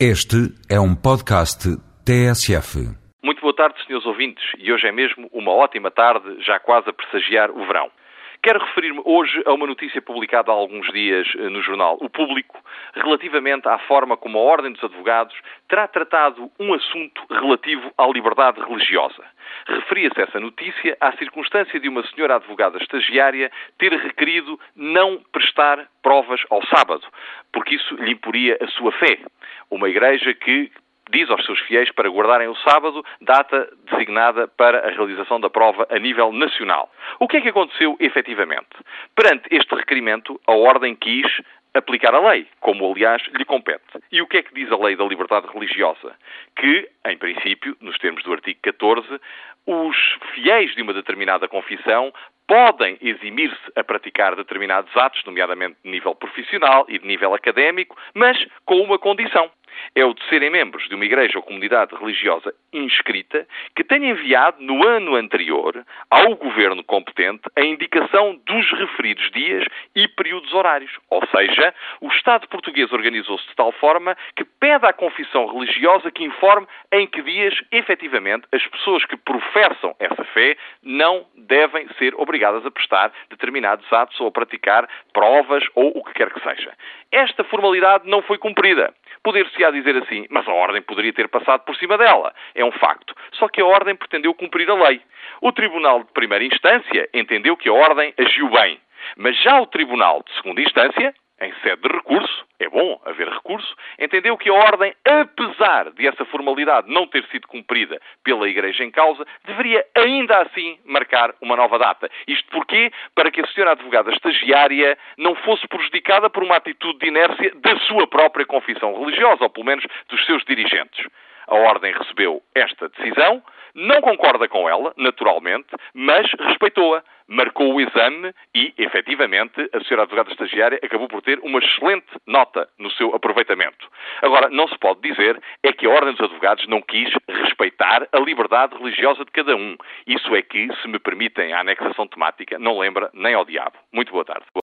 Este é um podcast TSF. Muito boa tarde, senhores ouvintes, e hoje é mesmo uma ótima tarde, já quase a pressagiar o verão. Quero referir-me hoje a uma notícia publicada há alguns dias eh, no jornal O Público, relativamente à forma como a Ordem dos Advogados terá tratado um assunto relativo à liberdade religiosa. Referia-se essa notícia à circunstância de uma senhora advogada estagiária ter requerido não prestar provas ao sábado, porque isso lhe imporia a sua fé. Uma igreja que diz aos seus fiéis para guardarem o sábado, data designada para a realização da prova a nível nacional. O que é que aconteceu efetivamente? Perante este requerimento, a Ordem quis aplicar a lei, como aliás lhe compete. E o que é que diz a lei da liberdade religiosa? Que, em princípio, nos termos do artigo 14, os fiéis de uma determinada confissão podem eximir-se a praticar determinados atos, nomeadamente de nível profissional e de nível académico, mas com uma condição é o de serem membros de uma igreja ou comunidade religiosa inscrita que tenha enviado no ano anterior ao governo competente a indicação dos referidos dias e períodos horários. Ou seja, o Estado português organizou-se de tal forma que pede à confissão religiosa que informe em que dias, efetivamente, as pessoas que professam essa fé não devem ser obrigadas a prestar determinados atos ou a praticar provas ou o que quer que seja. Esta formalidade não foi cumprida. Poder-se-á dizer assim, mas a Ordem poderia ter passado por cima dela. É um facto. Só que a Ordem pretendeu cumprir a lei. O Tribunal de Primeira Instância entendeu que a Ordem agiu bem. Mas já o Tribunal de Segunda Instância em sede de recurso, é bom haver recurso, entendeu que a ordem, apesar de essa formalidade não ter sido cumprida pela Igreja em causa, deveria ainda assim marcar uma nova data. Isto porquê? Para que a senhora advogada estagiária não fosse prejudicada por uma atitude de inércia da sua própria confissão religiosa, ou pelo menos dos seus dirigentes. A Ordem recebeu esta decisão, não concorda com ela, naturalmente, mas respeitou-a, marcou o exame e, efetivamente, a senhora advogada estagiária acabou por ter uma excelente nota no seu aproveitamento. Agora, não se pode dizer é que a Ordem dos Advogados não quis respeitar a liberdade religiosa de cada um. Isso é que, se me permitem a anexação temática, não lembra nem ao diabo. Muito boa tarde.